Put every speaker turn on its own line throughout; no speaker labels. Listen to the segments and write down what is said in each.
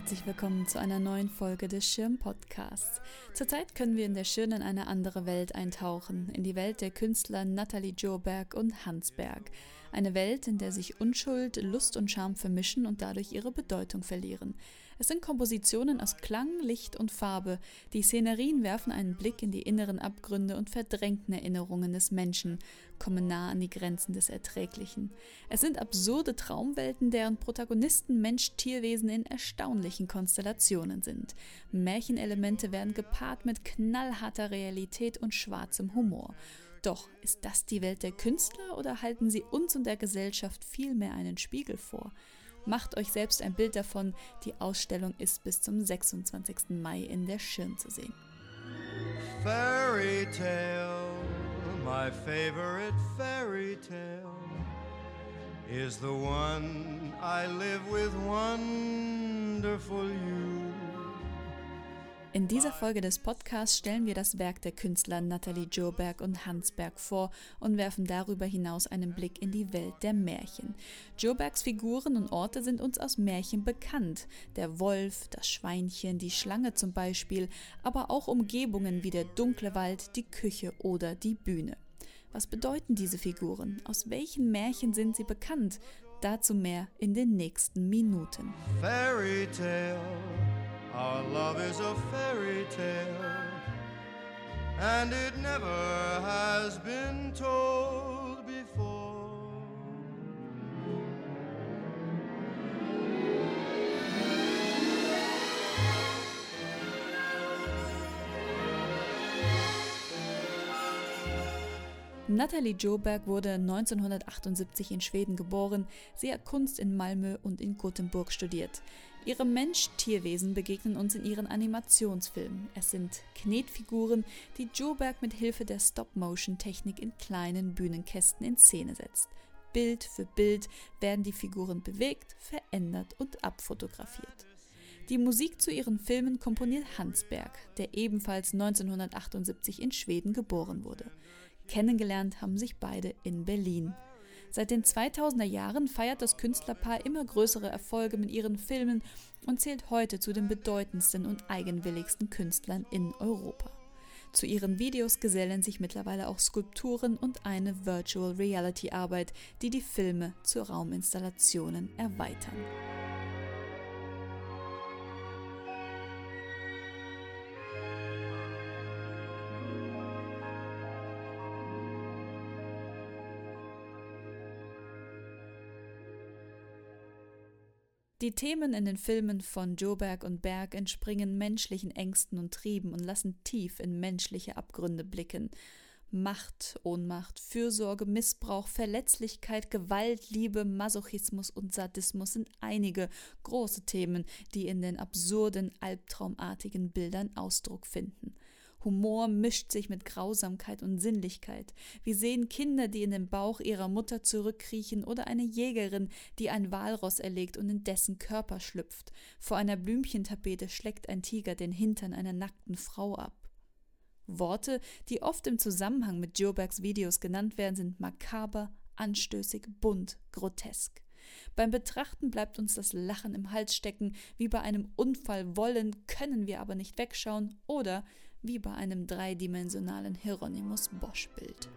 Herzlich willkommen zu einer neuen Folge des Schirm Podcasts. Zurzeit können wir in der Schirn in eine andere Welt eintauchen, in die Welt der Künstler Nathalie Joberg und Hans Berg. Eine Welt, in der sich Unschuld, Lust und Charme vermischen und dadurch ihre Bedeutung verlieren. Es sind Kompositionen aus Klang, Licht und Farbe. Die Szenerien werfen einen Blick in die inneren Abgründe und verdrängten Erinnerungen des Menschen, kommen nah an die Grenzen des Erträglichen. Es sind absurde Traumwelten, deren Protagonisten Mensch-Tierwesen in erstaunlichen Konstellationen sind. Märchenelemente werden gepaart mit knallharter Realität und schwarzem Humor. Doch ist das die Welt der Künstler oder halten sie uns und der Gesellschaft vielmehr einen Spiegel vor? Macht euch selbst ein Bild davon. Die Ausstellung ist bis zum 26. Mai in der Schirn zu sehen. Fairy tale, my favorite fairy tale is the one I live with wonderful you. In dieser Folge des Podcasts stellen wir das Werk der Künstler Nathalie Joberg und Hans Berg vor und werfen darüber hinaus einen Blick in die Welt der Märchen. Jobergs Figuren und Orte sind uns aus Märchen bekannt. Der Wolf, das Schweinchen, die Schlange zum Beispiel, aber auch Umgebungen wie der dunkle Wald, die Küche oder die Bühne. Was bedeuten diese Figuren? Aus welchen Märchen sind sie bekannt? Dazu mehr in den nächsten Minuten. Fairy tale. Our love is a fairy tale, and it never has been told Natalie Joberg wurde 1978 in Schweden geboren. Sie hat Kunst in Malmö und in Gothenburg studiert. Ihre Mensch-Tierwesen begegnen uns in ihren Animationsfilmen. Es sind Knetfiguren, die Joberg mit Hilfe der Stop-Motion-Technik in kleinen Bühnenkästen in Szene setzt. Bild für Bild werden die Figuren bewegt, verändert und abfotografiert. Die Musik zu ihren Filmen komponiert Hans Berg, der ebenfalls 1978 in Schweden geboren wurde. Kennengelernt haben sich beide in Berlin. Seit den 2000er Jahren feiert das Künstlerpaar immer größere Erfolge mit ihren Filmen und zählt heute zu den bedeutendsten und eigenwilligsten Künstlern in Europa. Zu ihren Videos gesellen sich mittlerweile auch Skulpturen und eine Virtual Reality Arbeit, die die Filme zu Rauminstallationen erweitern. Die Themen in den Filmen von Joberg und Berg entspringen menschlichen Ängsten und Trieben und lassen tief in menschliche Abgründe blicken. Macht, Ohnmacht, Fürsorge, Missbrauch, Verletzlichkeit, Gewalt, Liebe, Masochismus und Sadismus sind einige große Themen, die in den absurden, albtraumartigen Bildern Ausdruck finden. Humor mischt sich mit Grausamkeit und Sinnlichkeit. Wir sehen Kinder, die in den Bauch ihrer Mutter zurückkriechen oder eine Jägerin, die ein Walross erlegt und in dessen Körper schlüpft. Vor einer Blümchentapete schleckt ein Tiger den Hintern einer nackten Frau ab. Worte, die oft im Zusammenhang mit Jobergs Videos genannt werden, sind makaber, anstößig, bunt, grotesk. Beim Betrachten bleibt uns das Lachen im Hals stecken, wie bei einem Unfall wollen, können wir aber nicht wegschauen oder wie bei einem dreidimensionalen Hieronymus Bosch-Bild.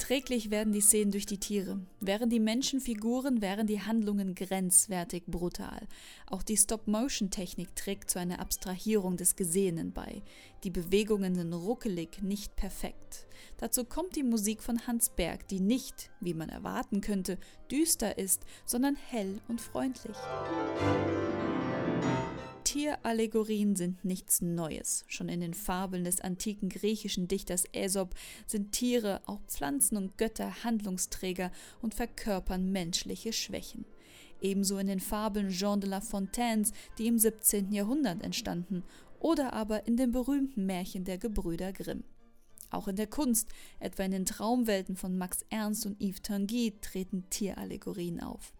Erträglich werden die Szenen durch die Tiere. Wären die Menschenfiguren, wären die Handlungen grenzwertig brutal. Auch die Stop-Motion-Technik trägt zu einer Abstrahierung des Gesehenen bei. Die Bewegungen sind ruckelig, nicht perfekt. Dazu kommt die Musik von Hans Berg, die nicht, wie man erwarten könnte, düster ist, sondern hell und freundlich. Tierallegorien sind nichts Neues. Schon in den Fabeln des antiken griechischen Dichters Aesop sind Tiere, auch Pflanzen und Götter Handlungsträger und verkörpern menschliche Schwächen. Ebenso in den Fabeln Jean de La Fontaines, die im 17. Jahrhundert entstanden, oder aber in den berühmten Märchen der Gebrüder Grimm. Auch in der Kunst, etwa in den Traumwelten von Max Ernst und Yves Tanguy, treten Tierallegorien auf.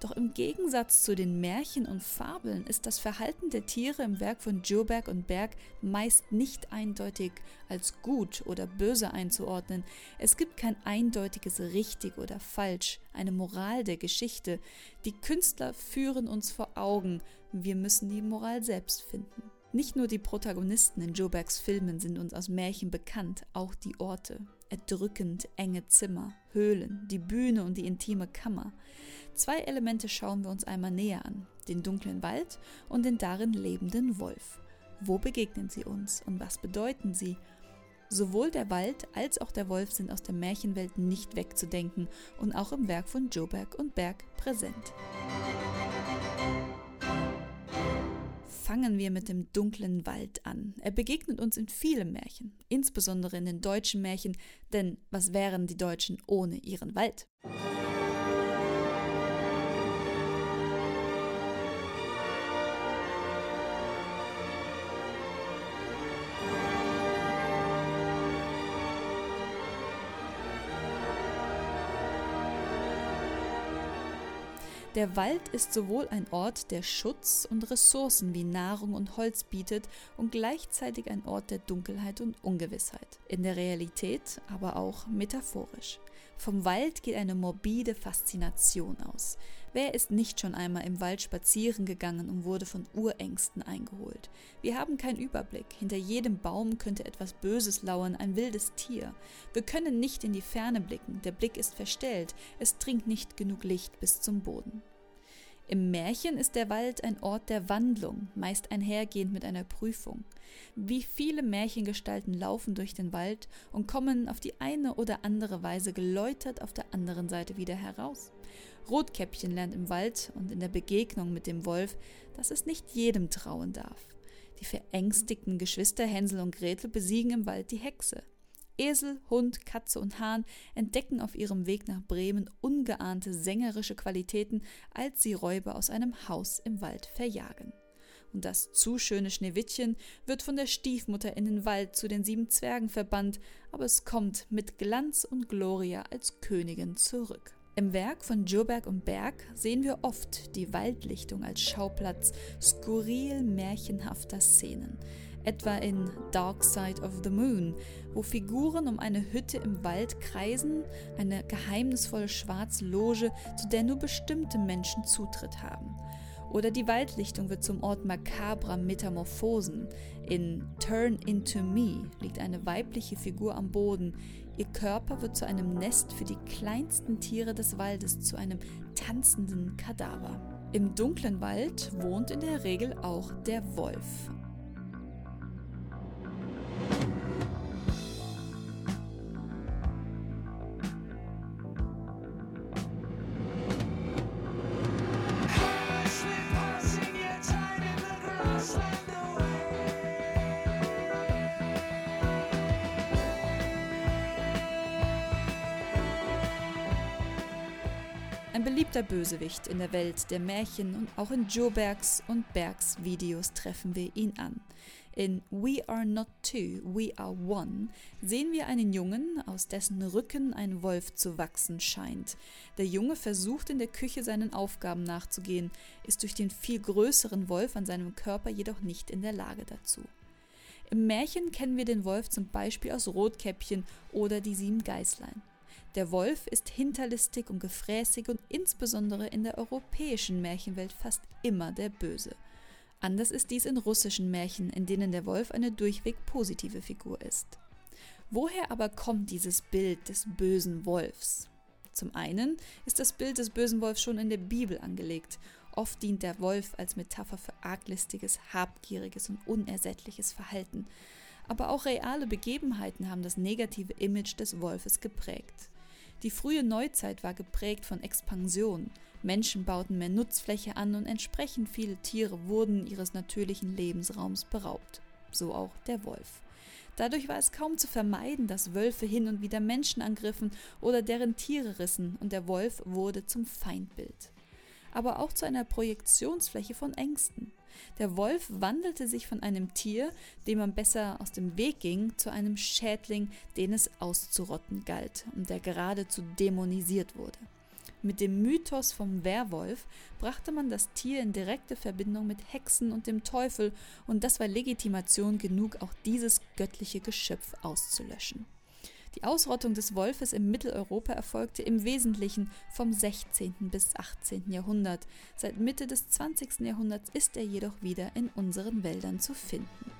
Doch im Gegensatz zu den Märchen und Fabeln ist das Verhalten der Tiere im Werk von Joberg und Berg meist nicht eindeutig als gut oder böse einzuordnen. Es gibt kein eindeutiges richtig oder falsch, eine Moral der Geschichte. Die Künstler führen uns vor Augen, wir müssen die Moral selbst finden. Nicht nur die Protagonisten in Jobergs Filmen sind uns aus Märchen bekannt, auch die Orte. Erdrückend enge Zimmer, Höhlen, die Bühne und die intime Kammer. Zwei Elemente schauen wir uns einmal näher an, den dunklen Wald und den darin lebenden Wolf. Wo begegnen sie uns und was bedeuten sie? Sowohl der Wald als auch der Wolf sind aus der Märchenwelt nicht wegzudenken und auch im Werk von Joberg und Berg präsent. fangen wir mit dem dunklen Wald an. Er begegnet uns in vielen Märchen, insbesondere in den deutschen Märchen, denn was wären die Deutschen ohne ihren Wald? Der Wald ist sowohl ein Ort, der Schutz und Ressourcen wie Nahrung und Holz bietet und gleichzeitig ein Ort der Dunkelheit und Ungewissheit. In der Realität, aber auch metaphorisch. Vom Wald geht eine morbide Faszination aus. Wer ist nicht schon einmal im Wald spazieren gegangen und wurde von Urängsten eingeholt? Wir haben keinen Überblick. Hinter jedem Baum könnte etwas Böses lauern, ein wildes Tier. Wir können nicht in die Ferne blicken. Der Blick ist verstellt. Es dringt nicht genug Licht bis zum Boden. Im Märchen ist der Wald ein Ort der Wandlung, meist einhergehend mit einer Prüfung. Wie viele Märchengestalten laufen durch den Wald und kommen auf die eine oder andere Weise geläutert auf der anderen Seite wieder heraus. Rotkäppchen lernt im Wald und in der Begegnung mit dem Wolf, dass es nicht jedem trauen darf. Die verängstigten Geschwister Hänsel und Gretel besiegen im Wald die Hexe. Esel, Hund, Katze und Hahn entdecken auf ihrem Weg nach Bremen ungeahnte sängerische Qualitäten, als sie Räuber aus einem Haus im Wald verjagen. Und das zu schöne Schneewittchen wird von der Stiefmutter in den Wald zu den sieben Zwergen verbannt, aber es kommt mit Glanz und Gloria als Königin zurück. Im Werk von Joberg und Berg sehen wir oft die Waldlichtung als Schauplatz skurril märchenhafter Szenen etwa in Dark Side of the Moon, wo Figuren um eine Hütte im Wald kreisen, eine geheimnisvolle schwarze Loge, zu der nur bestimmte Menschen Zutritt haben. Oder die Waldlichtung wird zum Ort makabrer Metamorphosen. In Turn into Me liegt eine weibliche Figur am Boden. Ihr Körper wird zu einem Nest für die kleinsten Tiere des Waldes, zu einem tanzenden Kadaver. Im dunklen Wald wohnt in der Regel auch der Wolf, Ein beliebter Bösewicht in der Welt der Märchen und auch in Joe Bergs und Bergs Videos treffen wir ihn an. In We Are Not Two, We Are One sehen wir einen Jungen, aus dessen Rücken ein Wolf zu wachsen scheint. Der Junge versucht in der Küche seinen Aufgaben nachzugehen, ist durch den viel größeren Wolf an seinem Körper jedoch nicht in der Lage dazu. Im Märchen kennen wir den Wolf zum Beispiel aus Rotkäppchen oder die sieben Geißlein. Der Wolf ist hinterlistig und gefräßig und insbesondere in der europäischen Märchenwelt fast immer der Böse. Anders ist dies in russischen Märchen, in denen der Wolf eine durchweg positive Figur ist. Woher aber kommt dieses Bild des bösen Wolfs? Zum einen ist das Bild des bösen Wolfs schon in der Bibel angelegt. Oft dient der Wolf als Metapher für arglistiges, habgieriges und unersättliches Verhalten. Aber auch reale Begebenheiten haben das negative Image des Wolfes geprägt. Die frühe Neuzeit war geprägt von Expansion. Menschen bauten mehr Nutzfläche an und entsprechend viele Tiere wurden ihres natürlichen Lebensraums beraubt. So auch der Wolf. Dadurch war es kaum zu vermeiden, dass Wölfe hin und wieder Menschen angriffen oder deren Tiere rissen und der Wolf wurde zum Feindbild. Aber auch zu einer Projektionsfläche von Ängsten. Der Wolf wandelte sich von einem Tier, dem man besser aus dem Weg ging, zu einem Schädling, den es auszurotten galt und der geradezu dämonisiert wurde. Mit dem Mythos vom Werwolf brachte man das Tier in direkte Verbindung mit Hexen und dem Teufel, und das war Legitimation genug, auch dieses göttliche Geschöpf auszulöschen. Die Ausrottung des Wolfes im Mitteleuropa erfolgte im Wesentlichen vom 16. bis 18. Jahrhundert. Seit Mitte des 20. Jahrhunderts ist er jedoch wieder in unseren Wäldern zu finden.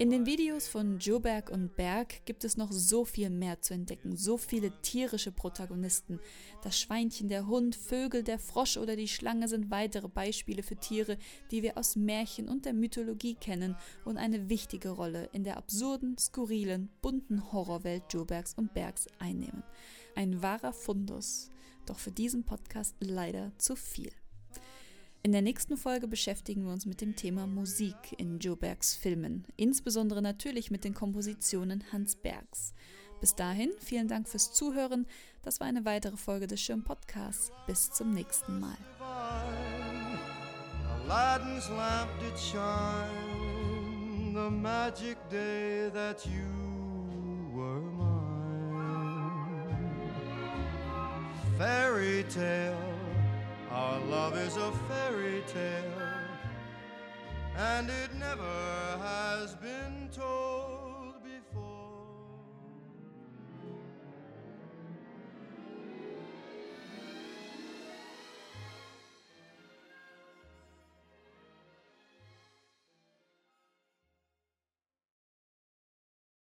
In den Videos von Joberg und Berg gibt es noch so viel mehr zu entdecken, so viele tierische Protagonisten. Das Schweinchen, der Hund, Vögel, der Frosch oder die Schlange sind weitere Beispiele für Tiere, die wir aus Märchen und der Mythologie kennen und eine wichtige Rolle in der absurden, skurrilen, bunten Horrorwelt Jobergs und Bergs einnehmen. Ein wahrer Fundus, doch für diesen Podcast leider zu viel. In der nächsten Folge beschäftigen wir uns mit dem Thema Musik in Joe Bergs Filmen, insbesondere natürlich mit den Kompositionen Hans Bergs. Bis dahin, vielen Dank fürs Zuhören. Das war eine weitere Folge des Schirm Podcasts. Bis zum nächsten Mal. Fairy tale Our love is a fairy tale, and it never has been told.